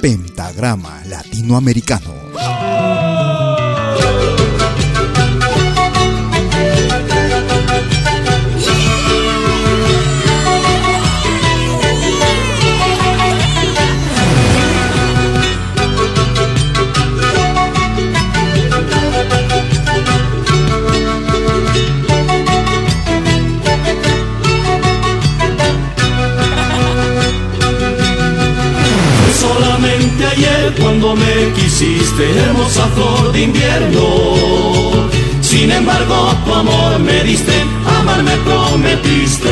Pentagrama Latinoamericano. Invierno. Sin embargo, tu amor me diste, amar me prometiste.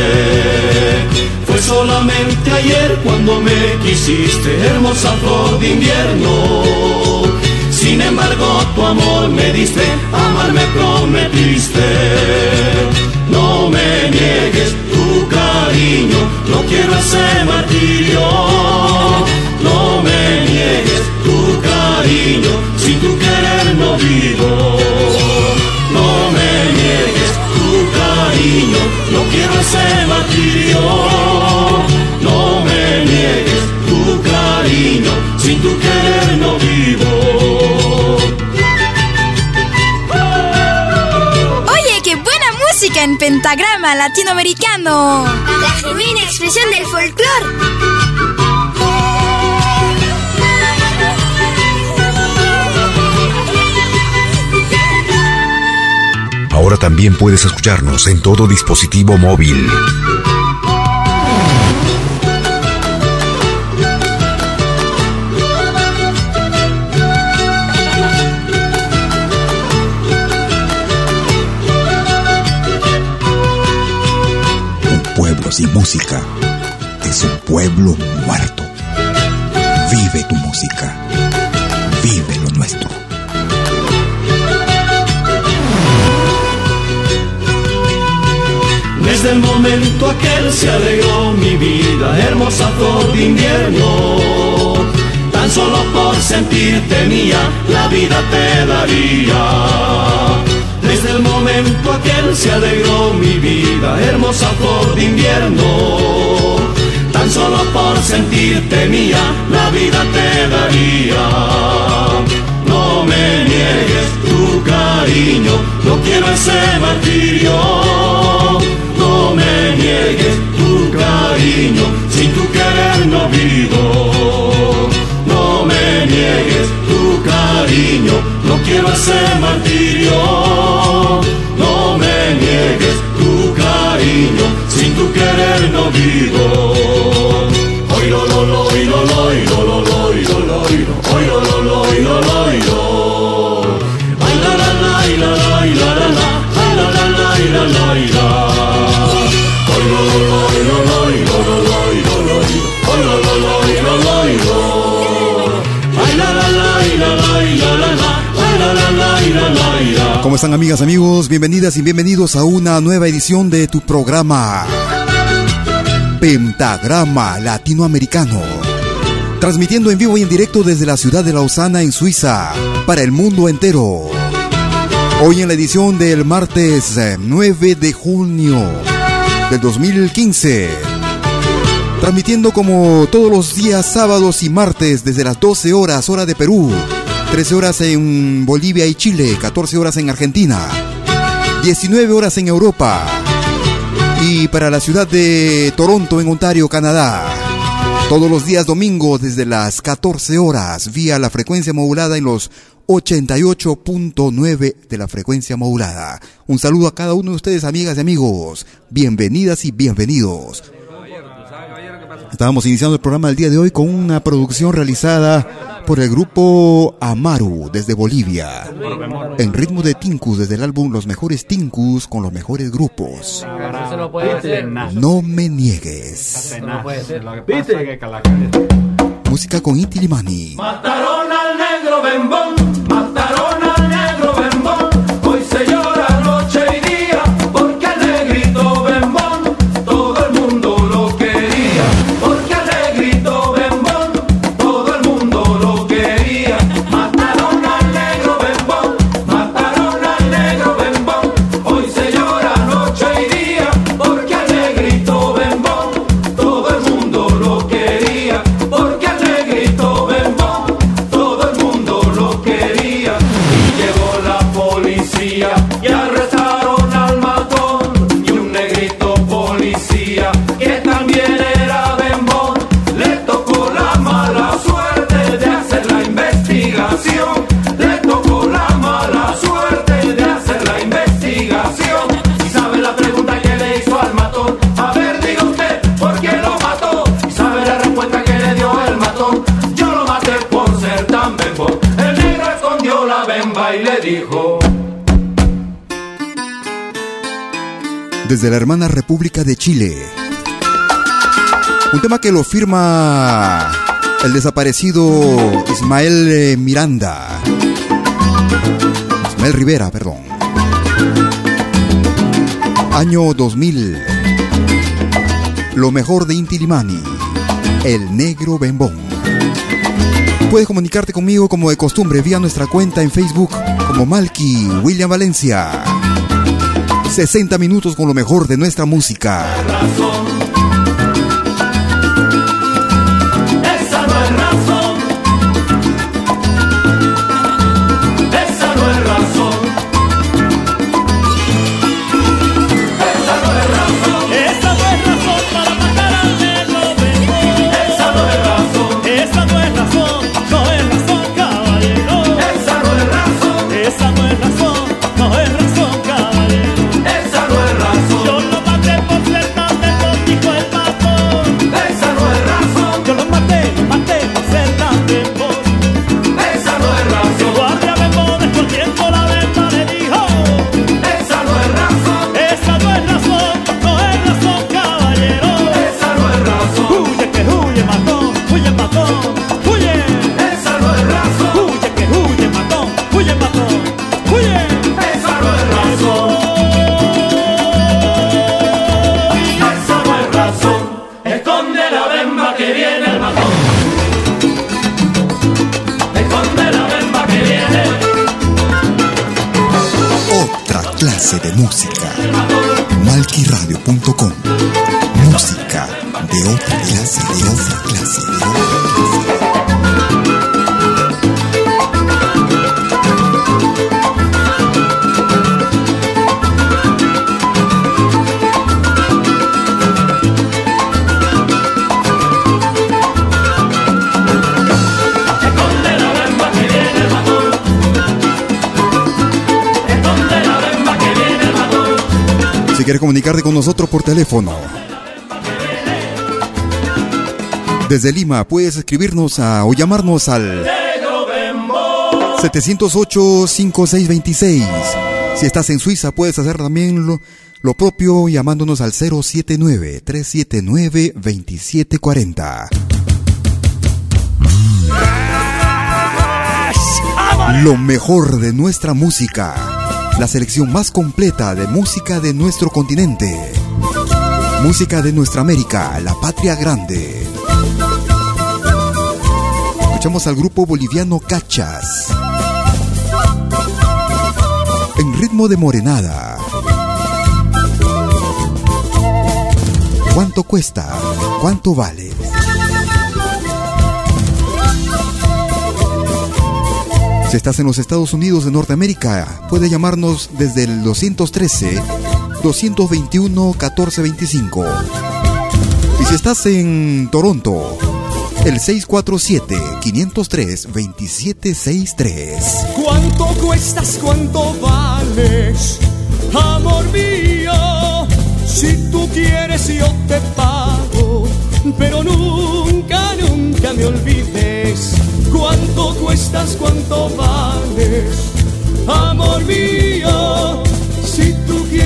Fue solamente ayer cuando me quisiste, hermosa flor de invierno. Sin embargo, tu amor me diste, amar me prometiste. No me niegues tu cariño, no quiero ese martirio. No me niegues tu cariño, querer no vivo. No me niegues tu cariño, no quiero ese martirio. No me niegues tu cariño, sin tu querer no vivo. Oye, qué buena música en pentagrama latinoamericano. La genuina expresión del folclore. Ahora también puedes escucharnos en todo dispositivo móvil. Un pueblo sin música es un pueblo muerto. Vive tu música. Desde el momento aquel se alegró mi vida, hermosa flor de invierno. Tan solo por sentirte mía, la vida te daría. Desde el momento aquel se alegró mi vida, hermosa flor de invierno. Tan solo por sentirte mía, la vida te daría. No me niegues tu cariño, no quiero ese martirio. Sin tu querer no vivo. No me niegues tu cariño, no quiero ese martirio. No me niegues tu cariño, sin tu querer no vivo. Hoy lo lo hoy lo hoy lo lo lo, lo están amigas, amigos? Bienvenidas y bienvenidos a una nueva edición de tu programa Pentagrama Latinoamericano. Transmitiendo en vivo y en directo desde la ciudad de Lausana en Suiza para el mundo entero. Hoy en la edición del martes 9 de junio del 2015. Transmitiendo como todos los días sábados y martes desde las 12 horas hora de Perú 13 horas en Bolivia y Chile, 14 horas en Argentina, 19 horas en Europa y para la ciudad de Toronto en Ontario, Canadá. Todos los días domingos desde las 14 horas vía la frecuencia modulada en los 88.9 de la frecuencia modulada. Un saludo a cada uno de ustedes, amigas y amigos. Bienvenidas y bienvenidos. Estábamos iniciando el programa del día de hoy con una producción realizada por el grupo Amaru desde Bolivia. En ritmo de Tinkus desde el álbum Los mejores Tinkus con los mejores grupos. No me niegues. Música con Inti Limani. Mataron al negro bembón, Desde la hermana República de Chile. Un tema que lo firma el desaparecido Ismael eh, Miranda. Ismael Rivera, perdón. Año 2000. Lo mejor de Inti Limani. El negro bembón. Puedes comunicarte conmigo como de costumbre vía nuestra cuenta en Facebook como Malky William Valencia. 60 minutos con lo mejor de nuestra música. Desde Lima puedes escribirnos o llamarnos al Negro bembo. 708-5626. Si estás en Suiza puedes hacer también lo, lo propio llamándonos al 079-379-2740. Lo mejor de nuestra música. la selección más completa de música de nuestro continente. Música de nuestra América, la patria grande. Escuchamos al grupo boliviano Cachas. En ritmo de morenada. ¿Cuánto cuesta? ¿Cuánto vale? Si estás en los Estados Unidos de Norteamérica, puede llamarnos desde el 213-221-1425. Y si estás en Toronto, el 647-503-2763. ¿Cuánto cuestas? ¿Cuánto vales? Amor mío, si tú quieres yo te pago, pero nunca, nunca me olvides cuánto cuestas, cuánto vales, amor mío.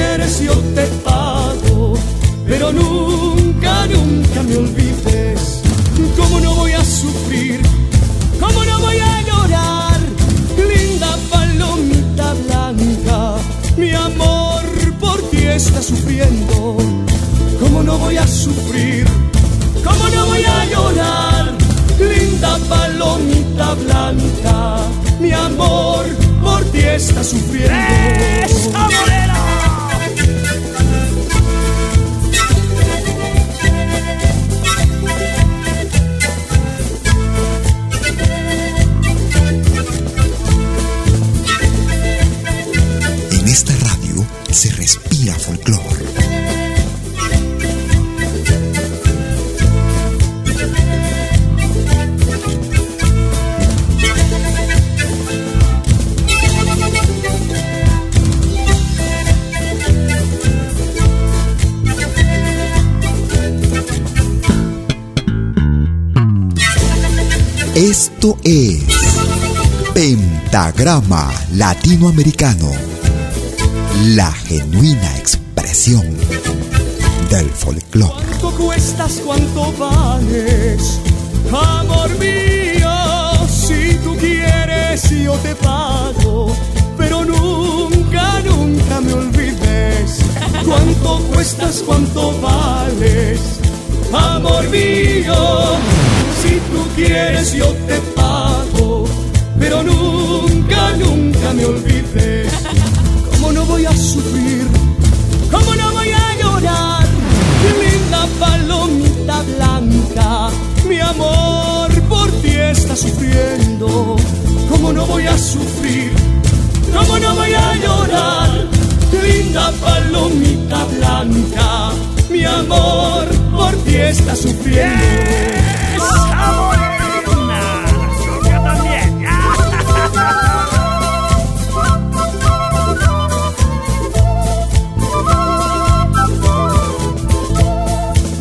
Quieres yo te pago, pero nunca, nunca me olvides. ¿Cómo no voy a sufrir? ¿Cómo no voy a llorar? Linda palomita blanca, mi amor por ti está sufriendo. ¿Cómo no voy a sufrir? ¿Cómo no voy a llorar? linda palomita blanca, mi amor por ti está sufriendo. En Esto es Pentagrama Latinoamericano, la genuina expresión del folclore. ¿Cuánto cuestas? ¿Cuánto vales? Amor mío, si tú quieres yo te pago, pero nunca, nunca me olvides. ¿Cuánto cuestas? ¿Cuánto vales? Amor mío, si tú quieres yo te pago, pero nunca, nunca me olvides. ¿Cómo no voy a sufrir? ¿Cómo no voy a llorar? Linda palomita blanca, mi amor por ti está sufriendo. ¿Cómo no voy a sufrir? ¿Cómo no voy a llorar? Linda palomita blanca, mi amor por ti está sufriendo.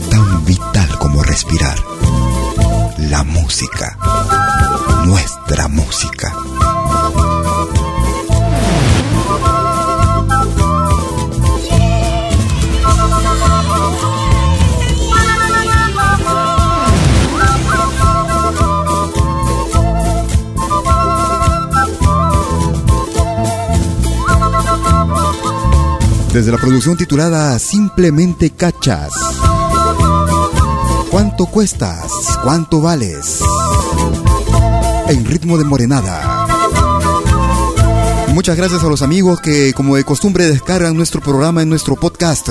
Tan vital como respirar. La música. Nuestra música. Desde la producción titulada Simplemente Cachas. ¿Cuánto cuestas? ¿Cuánto vales? En ritmo de morenada. Muchas gracias a los amigos que, como de costumbre, descargan nuestro programa en nuestro podcast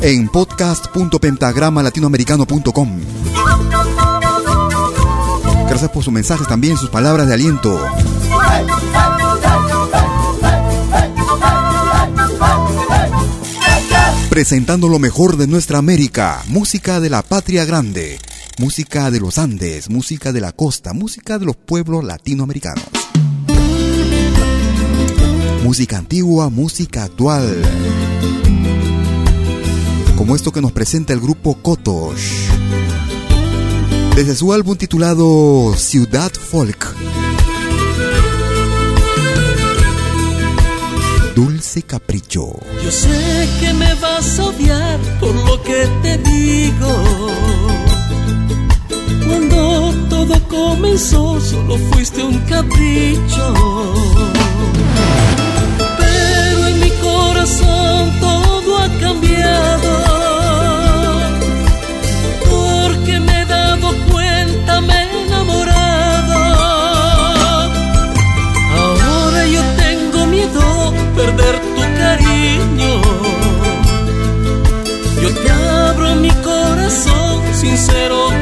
en podcast.pentagramalatinoamericano.com. Gracias por sus mensajes también, sus palabras de aliento. Presentando lo mejor de nuestra América, música de la patria grande, música de los Andes, música de la costa, música de los pueblos latinoamericanos. Música antigua, música actual. Como esto que nos presenta el grupo Kotosh. Desde su álbum titulado Ciudad Folk. Dulce Capricho. Yo sé que me vas a odiar por lo que te digo. Cuando todo comenzó, solo fuiste un capricho. Pero en mi corazón todo ha cambiado. sincero.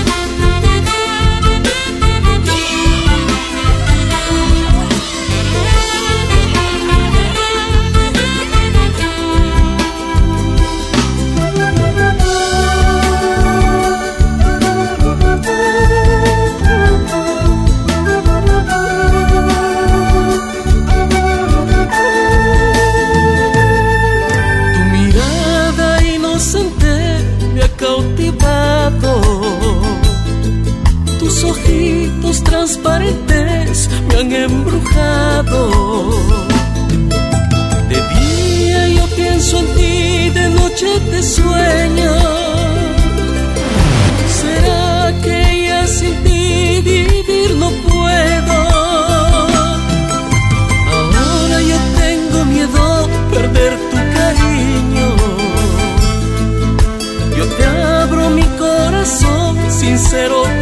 Settle.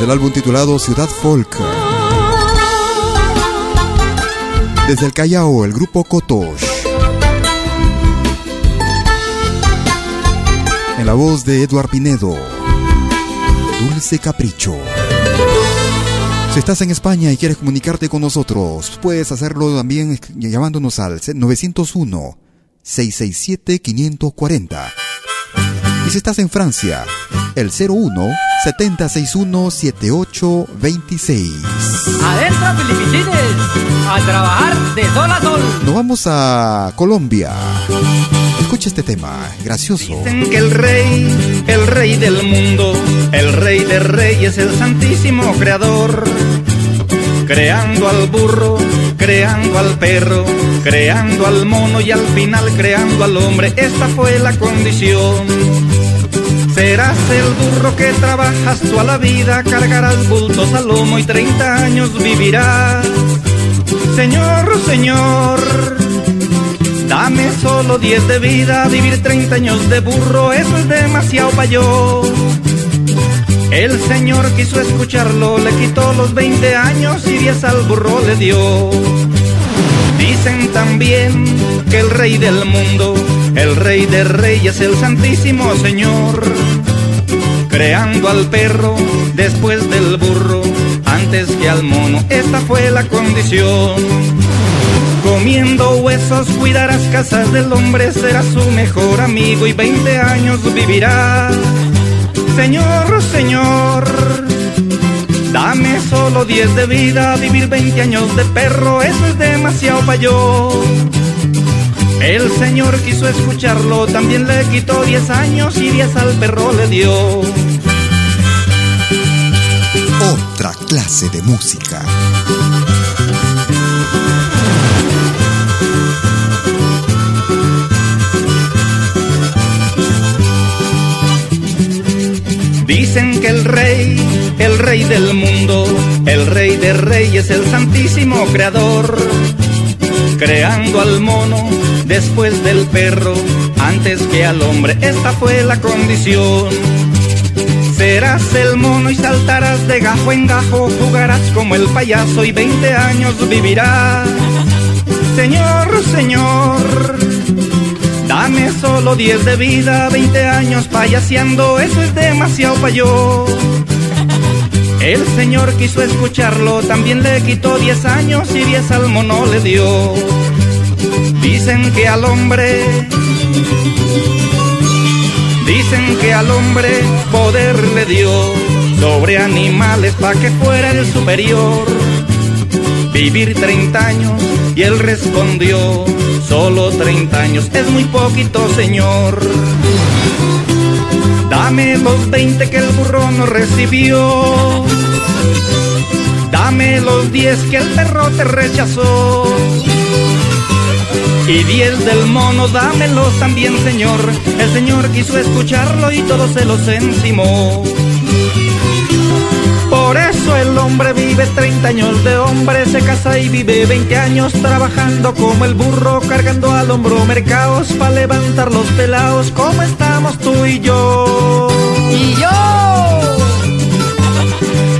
El álbum titulado Ciudad Folk. Desde el Callao, el grupo Kotosh. En la voz de Eduard Pinedo. Dulce Capricho. Si estás en España y quieres comunicarte con nosotros, puedes hacerlo también llamándonos al 901 667 540. Y si estás en Francia, el 01 7061 7826. Adentro Filipines, a trabajar de sol a sol. Nos vamos a Colombia. Escucha este tema, gracioso. Dicen que el rey, el rey del mundo, el rey de reyes, el santísimo creador. Creando al burro, creando al perro, creando al mono y al final creando al hombre. Esta fue la condición Serás el burro que trabajas toda la vida, cargarás bultos al lomo y 30 años vivirás. Señor, señor, dame solo 10 de vida, vivir 30 años de burro, es demasiado para yo. El señor quiso escucharlo, le quitó los 20 años y 10 al burro le dio. Dicen también que el rey del mundo el rey de reyes, el santísimo Señor, creando al perro después del burro, antes que al mono, esta fue la condición. Comiendo huesos cuidarás casas del hombre, será su mejor amigo y 20 años vivirá. Señor, señor, dame solo 10 de vida, vivir 20 años de perro, eso es demasiado para yo. El señor quiso escucharlo, también le quitó 10 años y 10 al perro le dio. Otra clase de música. Dicen que el rey, el rey del mundo, el rey de reyes, el santísimo creador, creando al mono después del perro, antes que al hombre, esta fue la condición. Serás el mono y saltarás de gajo en gajo, jugarás como el payaso y 20 años vivirás. Señor, señor, dame solo 10 de vida, 20 años payaseando, eso es demasiado para yo. El señor quiso escucharlo, también le quitó 10 años y 10 al mono le dio. Dicen que al hombre, dicen que al hombre poder le dio sobre animales pa' que fuera el superior. Vivir 30 años y él respondió, solo 30 años es muy poquito, señor. Dame los 20 que el burro no recibió. Dame los 10 que el perro te rechazó. Y 10 del mono, dámelos también, señor. El señor quiso escucharlo y todo se los encimó. Por eso el hombre vive 30 años de hombre, se casa y vive 20 años trabajando como el burro, cargando al hombro mercados para levantar los pelados, como estamos tú y yo. Y yo.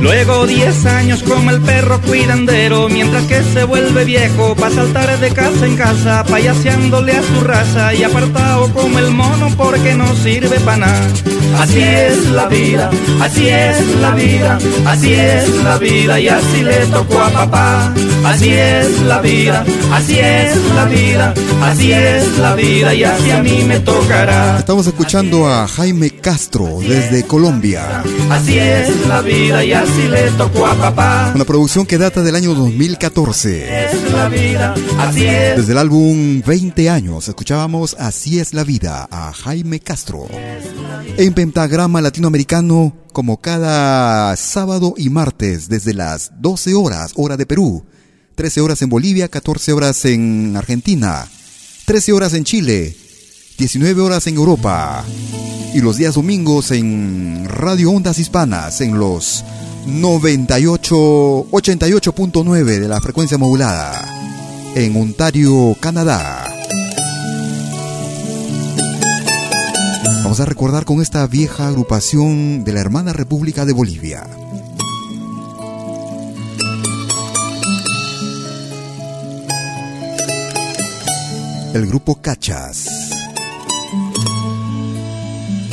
Luego 10 años como el perro cuidandero, mientras que se vuelve viejo pa' saltar de casa en casa, payaseándole a su raza y apartado como el mono porque no sirve para nada. Así es la vida, así es la vida, así es la vida y así le tocó a papá. Así es la vida, así es la vida, así es la vida y así a mí me tocará. Estamos escuchando a Jaime Castro desde Colombia. Así es la vida y así le tocó a papá. Una producción que data del año 2014. Es la vida, así es. Desde el álbum 20 años escuchábamos Así es la vida a Jaime Castro. En Pentagrama Latinoamericano, como cada sábado y martes, desde las 12 horas, hora de Perú, 13 horas en Bolivia, 14 horas en Argentina, 13 horas en Chile, 19 horas en Europa y los días domingos en Radio Ondas Hispanas en los 98 88.9 de la frecuencia modulada en Ontario, Canadá. Vamos a recordar con esta vieja agrupación de la hermana República de Bolivia. El grupo Cachas.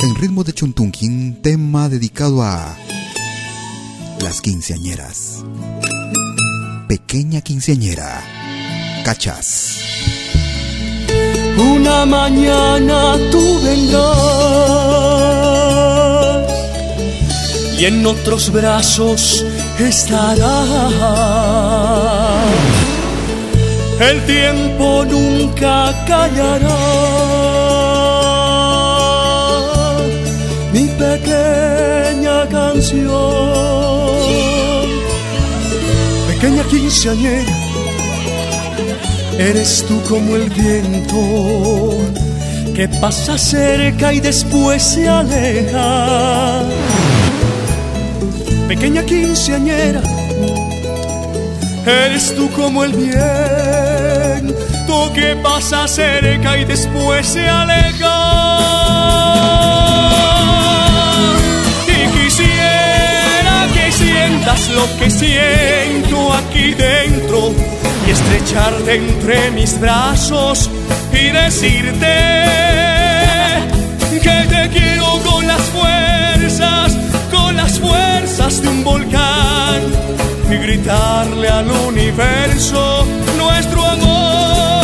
En ritmo de Chuntunquín, tema dedicado a las quinceañeras. Pequeña quinceañera. Cachas. Una mañana tú vendrás y en otros brazos estarás. El tiempo nunca callará. Quinceañera Eres tú como el viento que pasa cerca y después se aleja. Pequeña quinceañera, eres tú como el viento que pasa cerca y después se aleja. Lo que siento aquí dentro y estrecharte entre mis brazos y decirte que te quiero con las fuerzas, con las fuerzas de un volcán y gritarle al universo nuestro amor.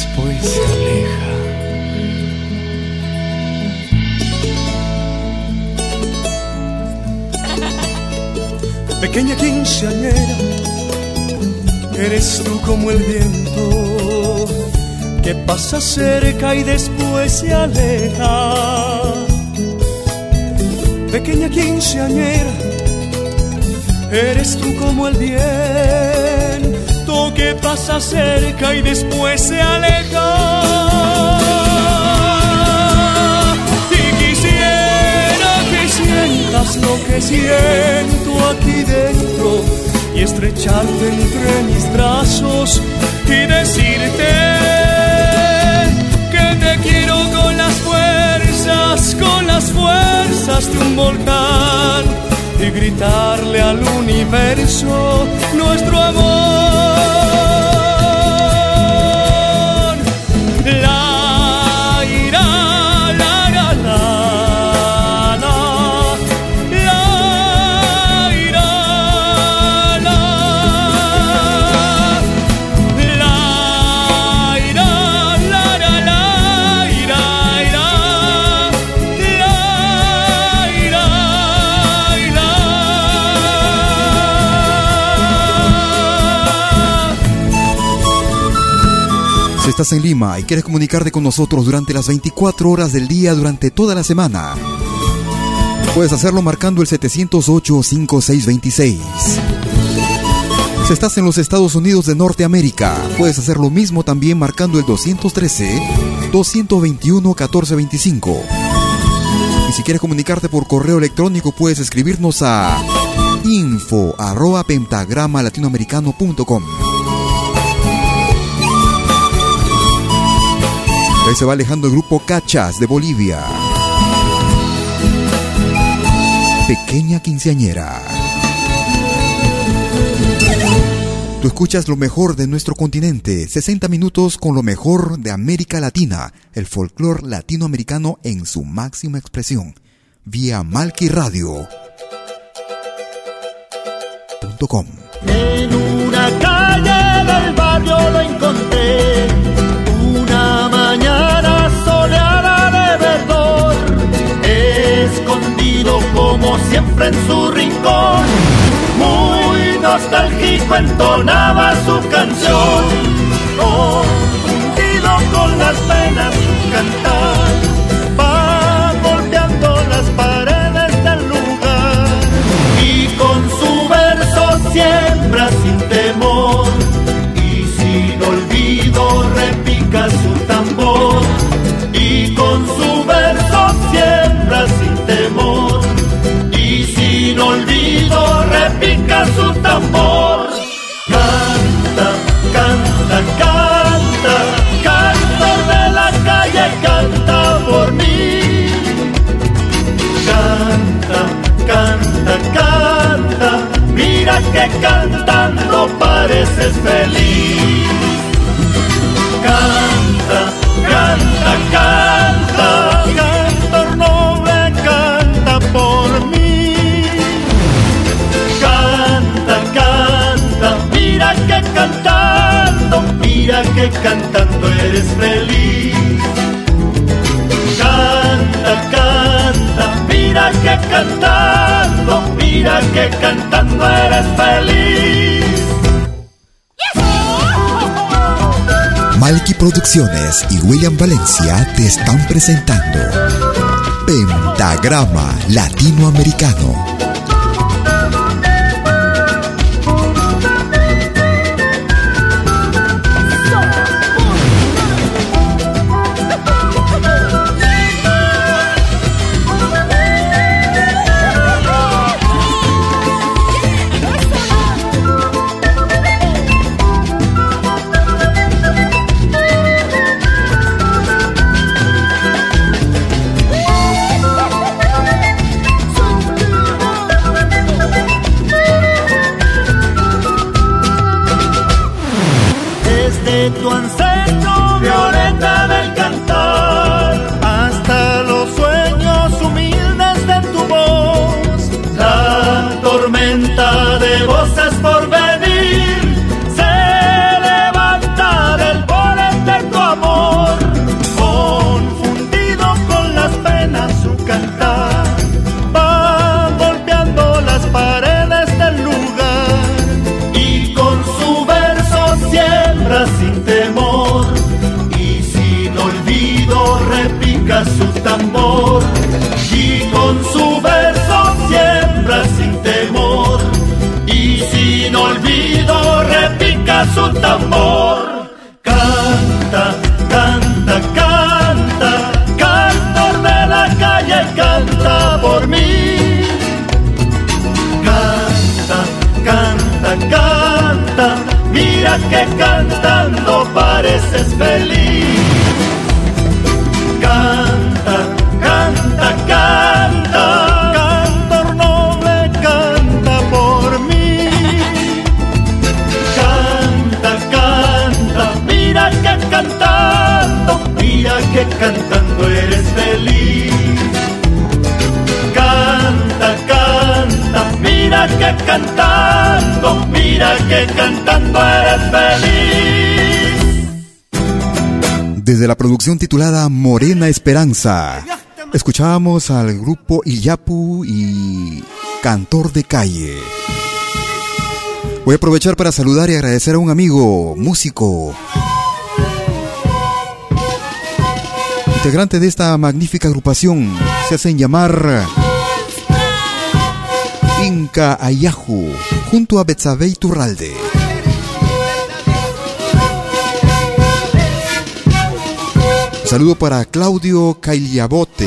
después se aleja. Pequeña quinceañera, eres tú como el viento que pasa cerca y después se aleja. Pequeña quinceañera, eres tú como el viento que pasa cerca y después se aleja. lo que siento aquí dentro y estrecharte entre mis brazos y decirte que te quiero con las fuerzas, con las fuerzas de un volcán y gritarle al universo nuestro amor. Estás en Lima y quieres comunicarte con nosotros durante las 24 horas del día durante toda la semana, puedes hacerlo marcando el 708-5626. Si estás en los Estados Unidos de Norteamérica, puedes hacer lo mismo también marcando el 213-221-1425. Y si quieres comunicarte por correo electrónico, puedes escribirnos a info arroba pentagrama latinoamericano.com. Ahí se va alejando el grupo Cachas de Bolivia. Pequeña quinceañera. Tú escuchas lo mejor de nuestro continente, 60 minutos con lo mejor de América Latina, el folclore latinoamericano en su máxima expresión, vía Malki Radio. En una calle del barrio lo encontré como siempre en su rincón, muy nostálgico entonaba su canción, confundido con las penas su cantar, su tambor. Canta, canta, canta, canta de la calle, canta por mí. Canta, canta, canta, mira que cantando pareces feliz. Canta, canta, canta, mira que cantando eres feliz. Canta, canta, mira que cantando, mira que cantando eres feliz. Malky Producciones y William Valencia te están presentando Pentagrama Latinoamericano va pareces feliz. Canta, canta, canta, cantor noble, canta por mí. Canta, canta, mira que cantando, mira que cantando eres feliz. Canta, canta, mira que cantando, mira que cantando eres feliz. Desde la producción titulada Morena Esperanza, escuchábamos al grupo Iyapu y Cantor de Calle. Voy a aprovechar para saludar y agradecer a un amigo, músico, integrante de esta magnífica agrupación. Se hacen llamar Inca Ayahu, junto a Betsabe Turralde. Saludo para Claudio Cailiabote.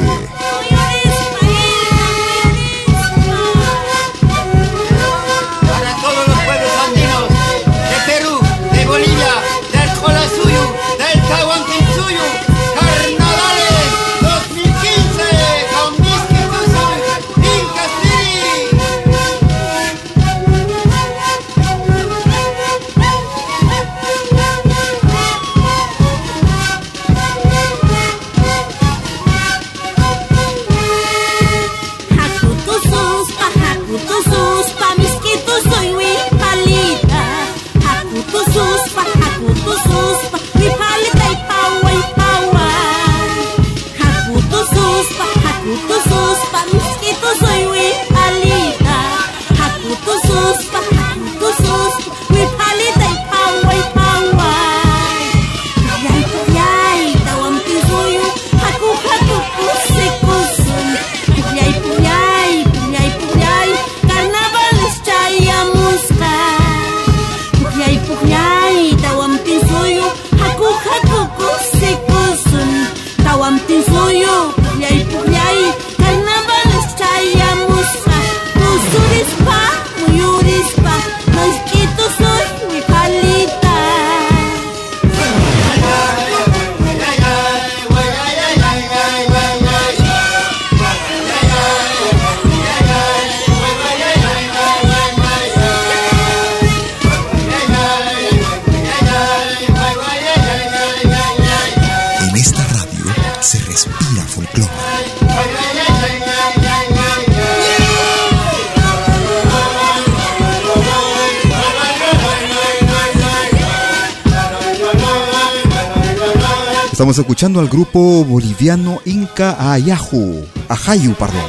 Estamos escuchando al grupo boliviano Inca Ayahu, Ajayu, perdón,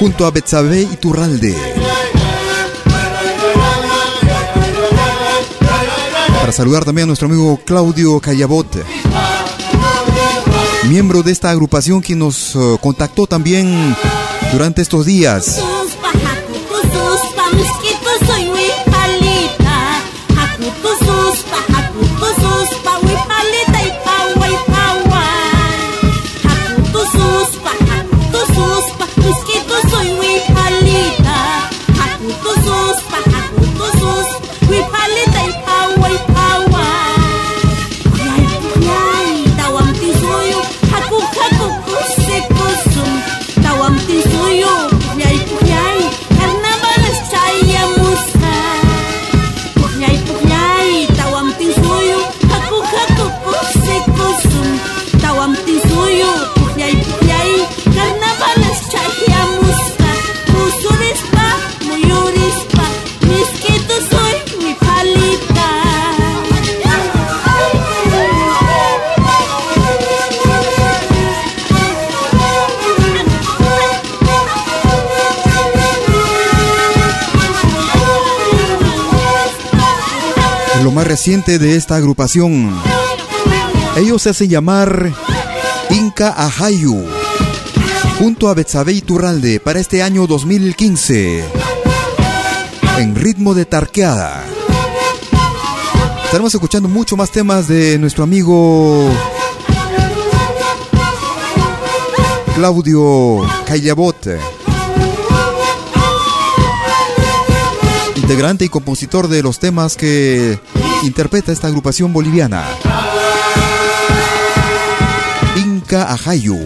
junto a Betsabe y Turralde. Para saludar también a nuestro amigo Claudio Callabot, miembro de esta agrupación que nos eh, contactó también durante estos días. Más reciente de esta agrupación. Ellos se hacen llamar Inca Ajayu, junto a Betsabe Iturralde para este año 2015, en ritmo de tarqueada. Estaremos escuchando mucho más temas de nuestro amigo Claudio Callabote, integrante y compositor de los temas que interpreta esta agrupación boliviana. Inca Ajayu.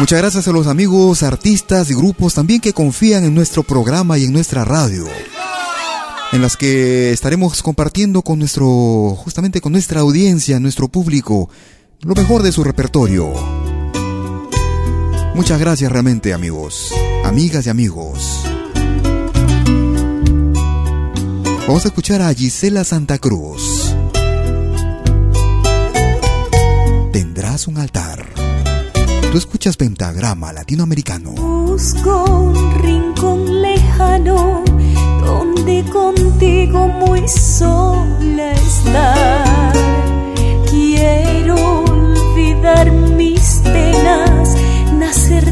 Muchas gracias a los amigos, artistas y grupos también que confían en nuestro programa y en nuestra radio. En las que estaremos compartiendo con nuestro, justamente con nuestra audiencia, nuestro público, lo mejor de su repertorio. Muchas gracias realmente amigos, amigas y amigos. Vamos a escuchar a Gisela Santa Cruz. Tendrás un altar. Tú escuchas Pentagrama Latinoamericano. Busco un rincón lejano donde contigo muy sola estar. Quiero olvidar nacer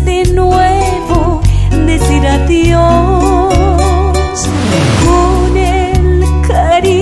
de nuevo, decir adiós. Con el cariño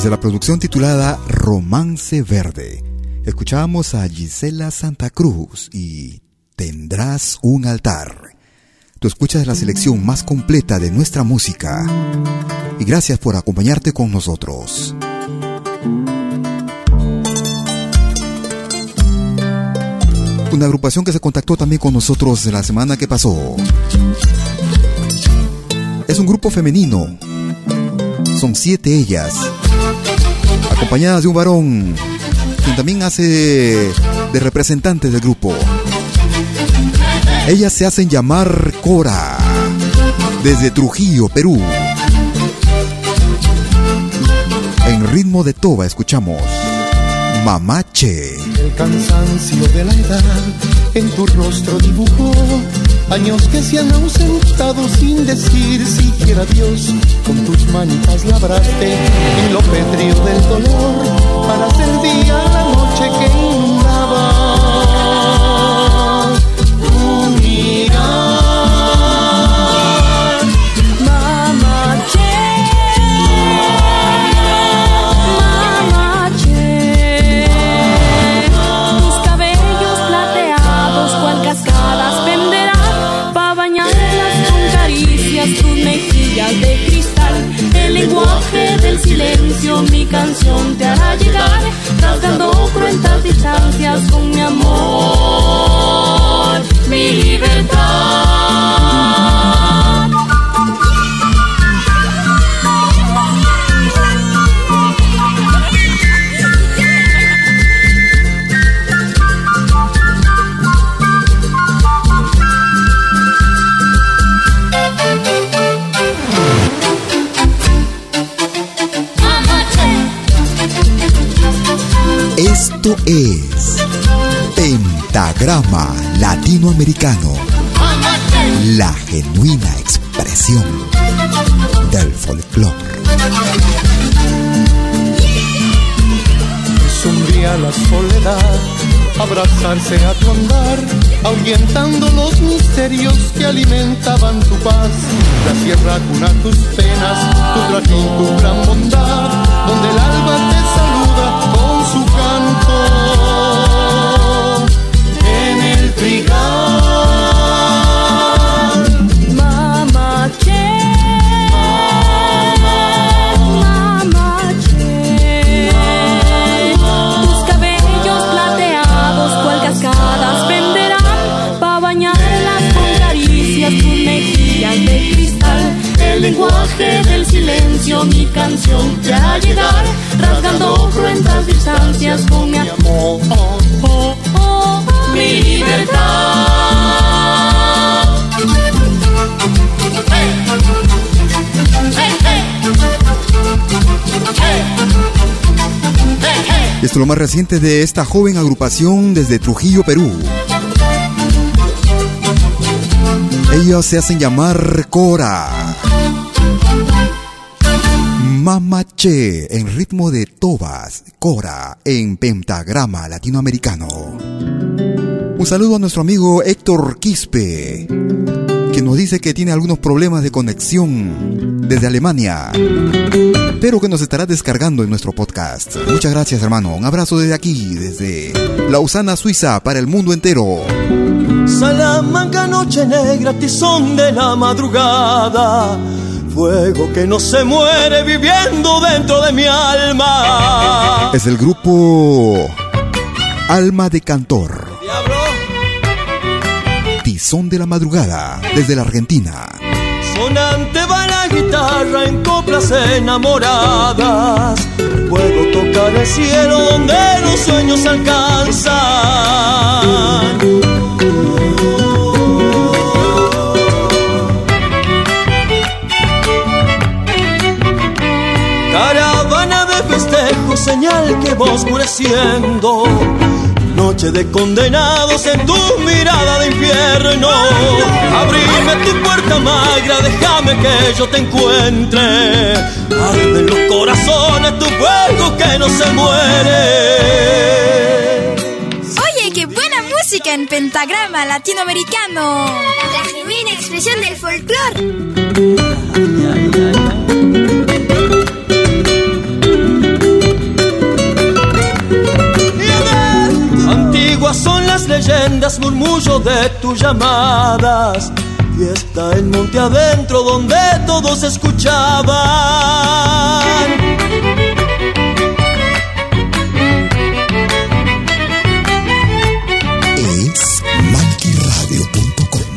Desde la producción titulada Romance Verde, escuchábamos a Gisela Santa Cruz y Tendrás un altar. Tú escuchas la selección más completa de nuestra música. Y gracias por acompañarte con nosotros. Una agrupación que se contactó también con nosotros la semana que pasó. Es un grupo femenino. Son siete ellas. Acompañadas de un varón, quien también hace de representante del grupo. Ellas se hacen llamar Cora, desde Trujillo, Perú. En ritmo de toba escuchamos Mamache. El cansancio de la edad en tu rostro dibujó años que se han ausentado sin decir siquiera adiós. Con tus manitas labraste en lo pedrío del dolor para hacer día la noche que inundaba. Canción te hará llegar, rasgando cruentas distancias con mi amor, mi libertad. La genuina expresión del folclore. Sombría la soledad, abrazarse a tu andar, ahuyentando los misterios que alimentaban tu paz. La sierra cuna tus penas, tu trajín, tu gran bondad, donde el alba te saluda mi canción te hará llegar, rasgando cruentas distancias con mi amor, mi libertad. Esto es lo más reciente de esta joven agrupación desde Trujillo, Perú. Ellos se hacen llamar Cora. Mamache en ritmo de tobas. Cora en pentagrama latinoamericano. Un saludo a nuestro amigo Héctor Quispe, que nos dice que tiene algunos problemas de conexión desde Alemania, pero que nos estará descargando en nuestro podcast. Muchas gracias, hermano. Un abrazo desde aquí, desde Lausana, Suiza, para el mundo entero. Salamanca, noche negra, tizón de la madrugada. Fuego que no se muere viviendo dentro de mi alma. Es el grupo Alma de Cantor. Tizón de la madrugada, desde la Argentina. Sonante va la guitarra en coplas enamoradas. Puedo tocar el cielo donde los sueños alcanzan. Señal que va oscureciendo. Noche de condenados en tu mirada de infierno. Abrime tu puerta magra, déjame que yo te encuentre. Arden los corazones, tu fuego que no se muere. Oye, qué buena música en pentagrama latinoamericano. La genuina expresión del folclore. Las leyendas, murmullo de tus llamadas. Fiesta en monte adentro donde todos escuchaban. Es.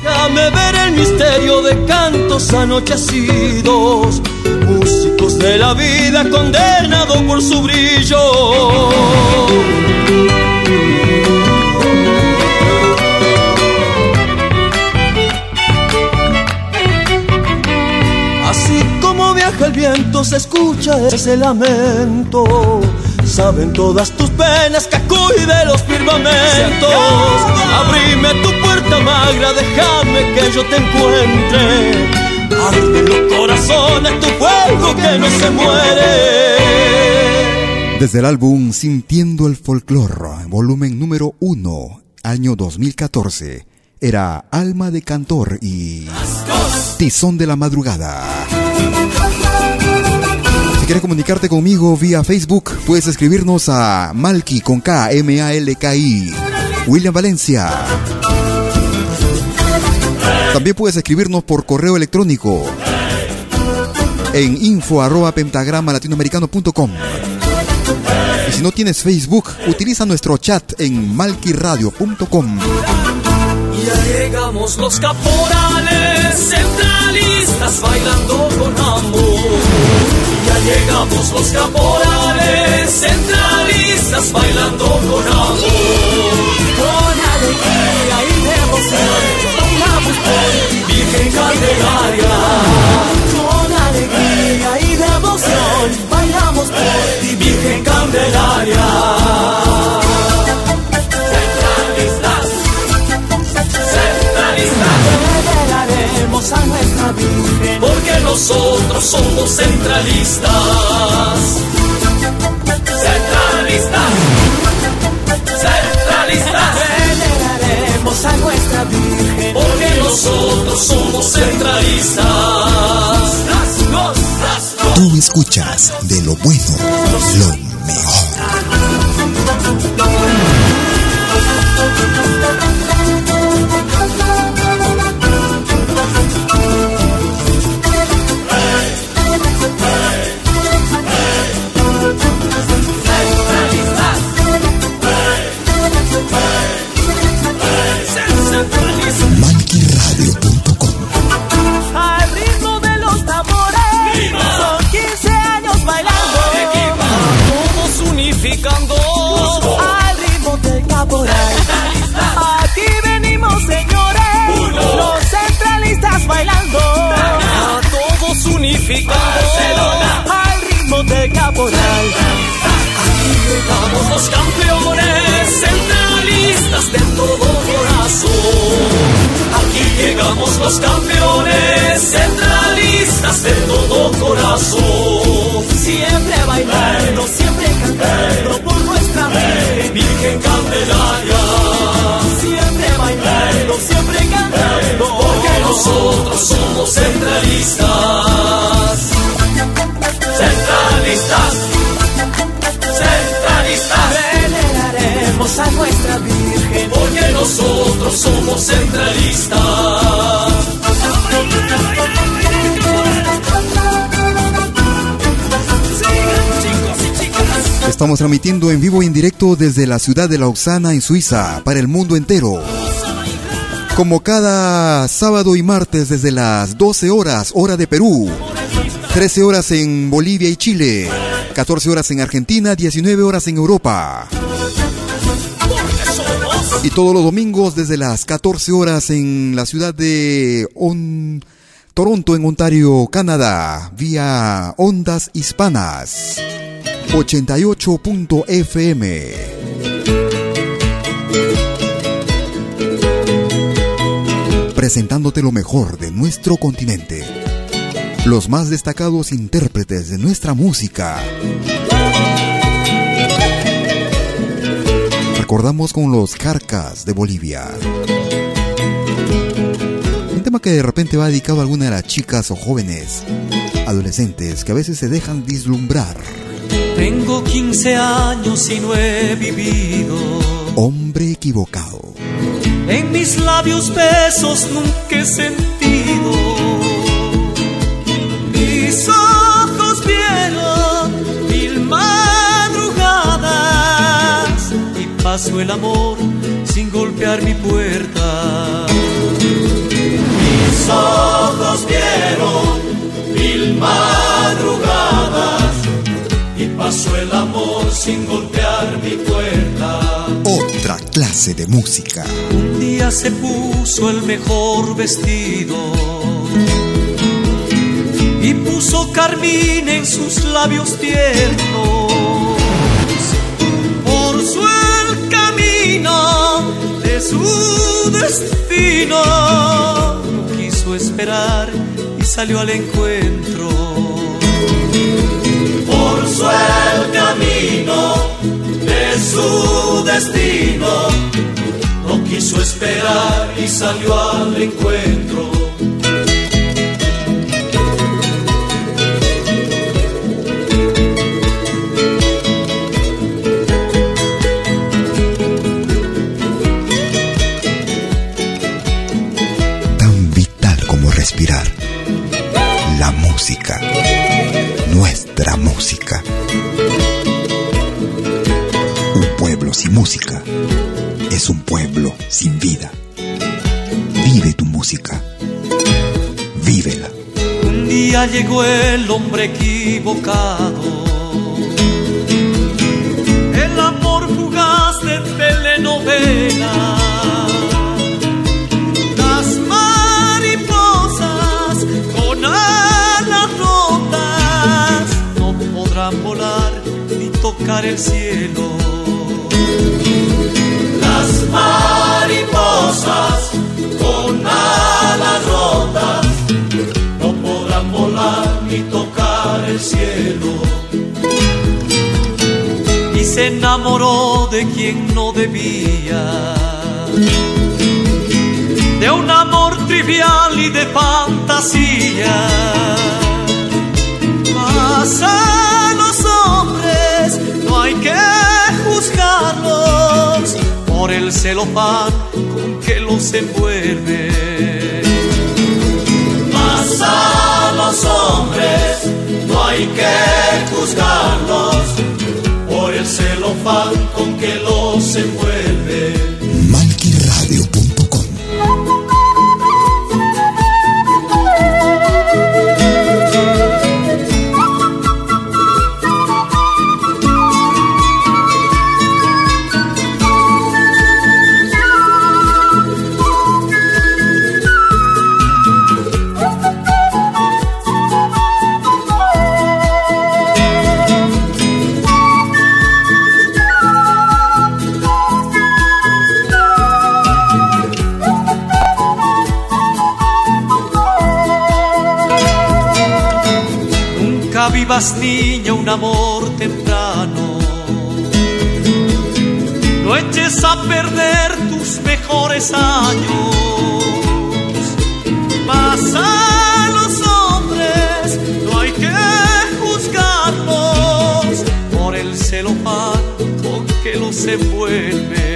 Déjame ver el misterio de cantos anochecidos. Músicos de la vida condenados por su brillo. Así como viaja el viento, se escucha ese lamento. Saben todas tus penas, Cacuy de los firmamentos. Abrime tu puerta magra, déjame que yo te encuentre. Arde los corazones, tu fuego que no se muere. Desde el álbum Sintiendo el Folclor, volumen número 1, año 2014, era Alma de Cantor y Tizón de la Madrugada. Si quieres comunicarte conmigo vía Facebook, puedes escribirnos a Malki con K, M-A-L-K-I, William Valencia. También puedes escribirnos por correo electrónico en info arroba pentagrama latinoamericano.com. Y si no tienes Facebook, utiliza nuestro chat en malquiradio.com. Ya llegamos los caporales centralistas bailando con amor. Ya llegamos los caporales centralistas bailando con amor. Con alegría y devoción bailamos por Virgen Candelaria. Con alegría y devoción bailamos por Virgen Candelaria. A nuestra Virgen porque nosotros somos centralistas. Centralistas, centralistas. Veneraremos a nuestra Virgen porque nosotros somos centralistas. Tú escuchas de lo bueno, lo mejor. Transmitiendo en vivo y en directo desde la ciudad de Lausana, en Suiza, para el mundo entero. Como cada sábado y martes desde las 12 horas, hora de Perú. 13 horas en Bolivia y Chile. 14 horas en Argentina, 19 horas en Europa. Y todos los domingos desde las 14 horas en la ciudad de On- Toronto, en Ontario, Canadá, vía Ondas Hispanas. 88.fm. Presentándote lo mejor de nuestro continente. Los más destacados intérpretes de nuestra música. Recordamos con los Carcas de Bolivia. Un tema que de repente va dedicado a alguna de las chicas o jóvenes, adolescentes, que a veces se dejan vislumbrar. Tengo 15 años y no he vivido. Hombre equivocado. En mis labios besos nunca he sentido. Mis ojos vieron mil madrugadas y pasó el amor sin golpear mi puerta. Mis ojos vieron mil madrugadas pasó el amor sin golpear mi puerta. Otra clase de música. Un día se puso el mejor vestido y puso carmín en sus labios tiernos. Por su el camino de su destino no quiso esperar y salió al encuentro. Su el camino de su destino no quiso esperar y salió al encuentro. Pueblo sin vida. Vive tu música. Vívela. Un día llegó el hombre equivocado. El amor fugaz de telenovela. Las mariposas con alas rotas no podrán volar ni tocar el cielo. Mariposas con alas rotas no podrán volar ni tocar el cielo. Y se enamoró de quien no debía, de un amor trivial y de fantasía. Mas a los hombres no hay que juzgarlos por el celofán con que los envuelve. Mas a los hombres no hay que juzgarlos por el celofán con que los envuelve. Niña un amor temprano. No eches a perder tus mejores años. Mas a los hombres no hay que juzgarlos por el celofán con que los envuelve.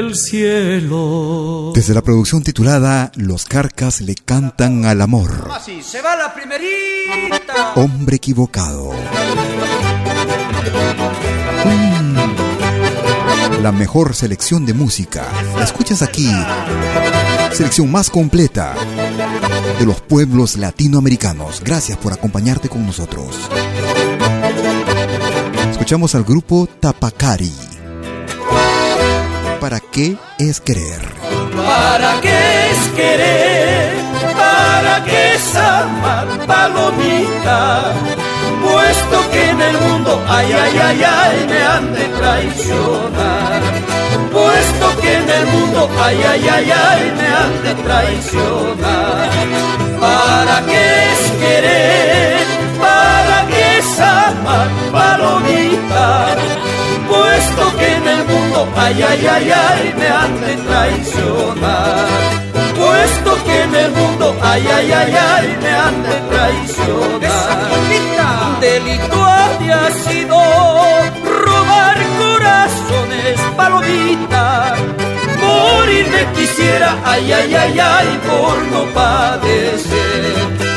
El cielo. Desde la producción titulada Los Carcas le cantan al amor. Así, se va la primerita. Hombre equivocado. Mm. La mejor selección de música. La escuchas aquí. Selección más completa de los pueblos latinoamericanos. Gracias por acompañarte con nosotros. Escuchamos al grupo Tapacari. ¿Para qué es querer? ¿Para qué es querer? ¿Para qué es amar, palomita? Puesto que en el mundo, ay, ay, ay, ay, me han de traicionar. Puesto que en el mundo, ay, ay, ay, ay, me han de traicionar. ¿Para qué es querer? ¿Para qué es amar, palomita? Puesto que en el mundo, ay, ay, ay, ay, me han de traicionar. Puesto que en el mundo, ay, ay, ay, ay, me han de traicionar. Delito había sido robar corazones, palomita. Morirme quisiera, ay, ay, ay, ay, por no padecer.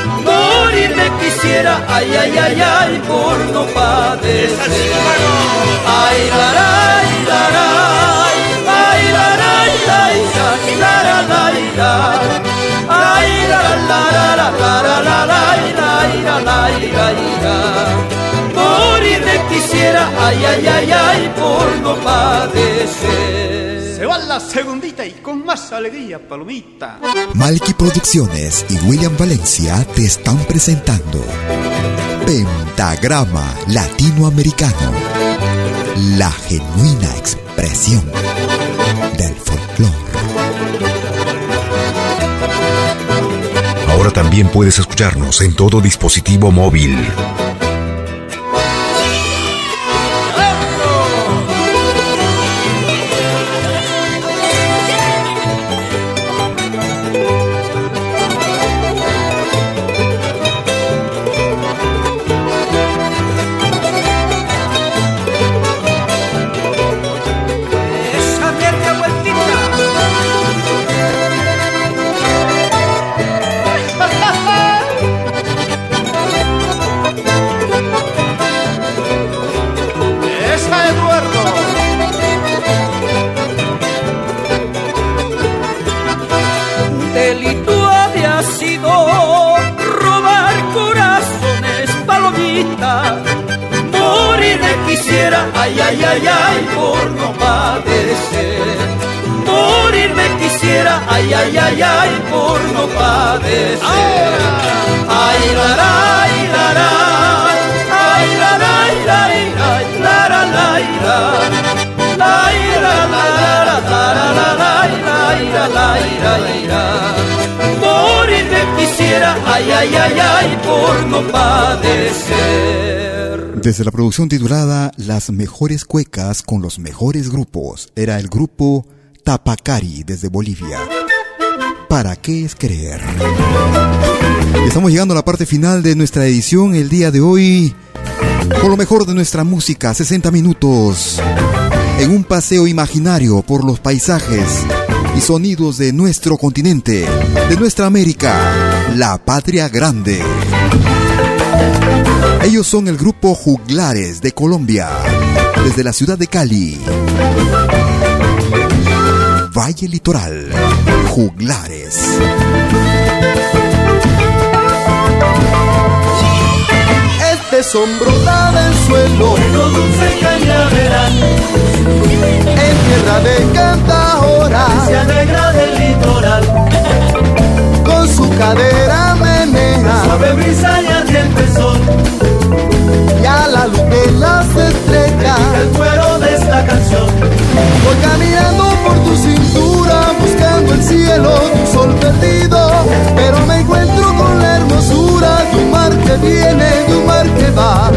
Morirme quisiera, ay, ay, ay, ay, por no padecer. Ay, la, la, la, la, ay, la, la, la, la, la, la, la, ay, la, la, la, la, la, la, la, la, la, la, la, la. Morirme quisiera, ay, ay, ay, ay, por no padecer. La segundita y con más alegría, palomita. Malky Producciones y William Valencia te están presentando Pentagrama Latinoamericano, la genuina expresión del folclore. Ahora también puedes escucharnos en todo dispositivo móvil. Ay, ay, ay, ay, por no padecer. Desde la producción titulada Las mejores cuecas con los mejores grupos, era el grupo Tapacari desde Bolivia. ¿Para qué es creer? Estamos llegando a la parte final de nuestra edición el día de hoy. Con lo mejor de nuestra música, 60 minutos en un paseo imaginario por los paisajes y sonidos de nuestro continente, de nuestra América, la patria grande. Ellos son el grupo Juglares de Colombia, desde la ciudad de Cali. Valle Litoral, Juglares. Este sombro da el suelo, dulce cañaveral en tierra de cantadora se alegra del litoral su cadera menea. Suave brisa y ardiente sol. Y a la luz de las estrellas. El cuero de esta canción. Voy caminando por tu cintura buscando el cielo tu sol perdido. Pero me encuentro con la hermosura de un mar que viene de un mar que va.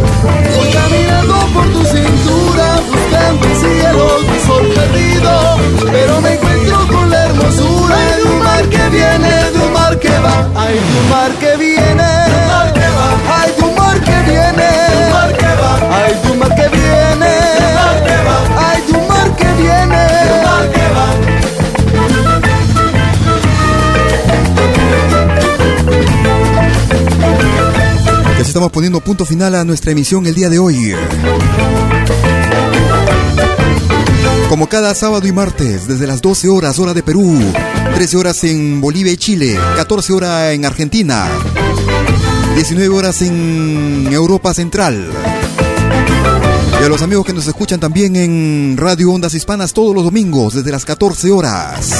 Voy caminando por tu cintura buscando el cielo tu sol perdido. Pero me encuentro con la hermosura de un mar que viene un mar que va ay tu mar que viene. Ay tu mar que viene. Ay tu mar que viene. Ay tu mar que viene. Ya estamos poniendo punto final a nuestra emisión el día de hoy. Como cada sábado y martes, desde las 12 horas hora de Perú, 13 horas en Bolivia y Chile, 14 horas en Argentina, 19 horas en Europa Central. Y a los amigos que nos escuchan también en Radio Ondas Hispanas todos los domingos desde las 14 horas.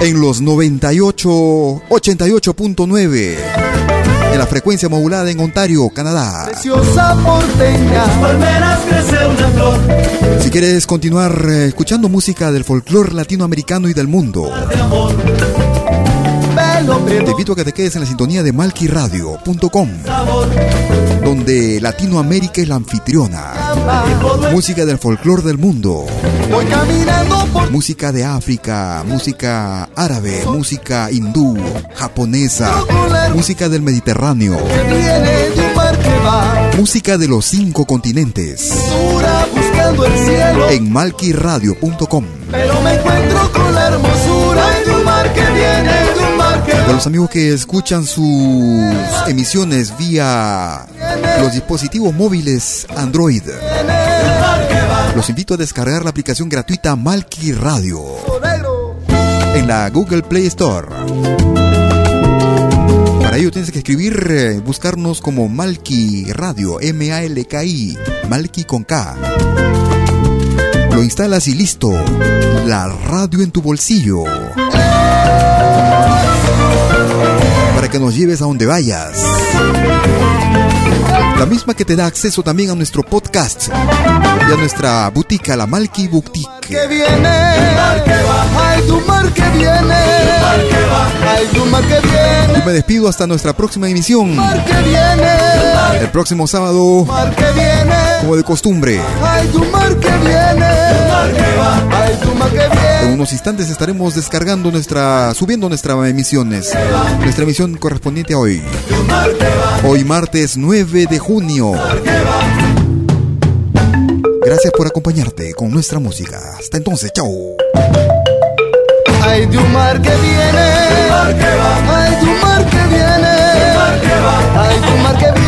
En los 98, 88.9. En la frecuencia modulada en Ontario, Canadá. Preciosa porteña. palmeras crece una flor. Si quieres continuar eh, escuchando música del folclore latinoamericano y del mundo, te invito a que te quedes en la sintonía de malquiradio.com, donde Latinoamérica es la anfitriona. Música del folclore del mundo. Música de África, música árabe, música hindú, japonesa, música del Mediterráneo, música de los cinco continentes. En malquiradio.com. pero me encuentro con la hermosura de un mar Para los amigos que escuchan sus emisiones vía los dispositivos móviles Android, los invito a descargar la aplicación gratuita Malki Radio en la Google Play Store. Para ello tienes que escribir, eh, buscarnos como Malki Radio, M-A-L-K-I, Malki con K. Lo instalas y listo. La radio en tu bolsillo. Para que nos lleves a donde vayas. La misma que te da acceso también a nuestro podcast y a nuestra boutique, a la Malki Boutique. que viene ay tu mar que viene ay tu mar que viene Y me despido hasta nuestra próxima emisión. mar que viene El próximo sábado, como de costumbre. ay tu mar que viene En unos instantes estaremos descargando nuestra, subiendo nuestras emisiones. Nuestra emisión correspondiente a hoy. Hoy martes 9 de junio. Gracias por acompañarte con nuestra música. Hasta entonces, chao. ay tu mar que viene ay tu mar que viene ay tu mar que viene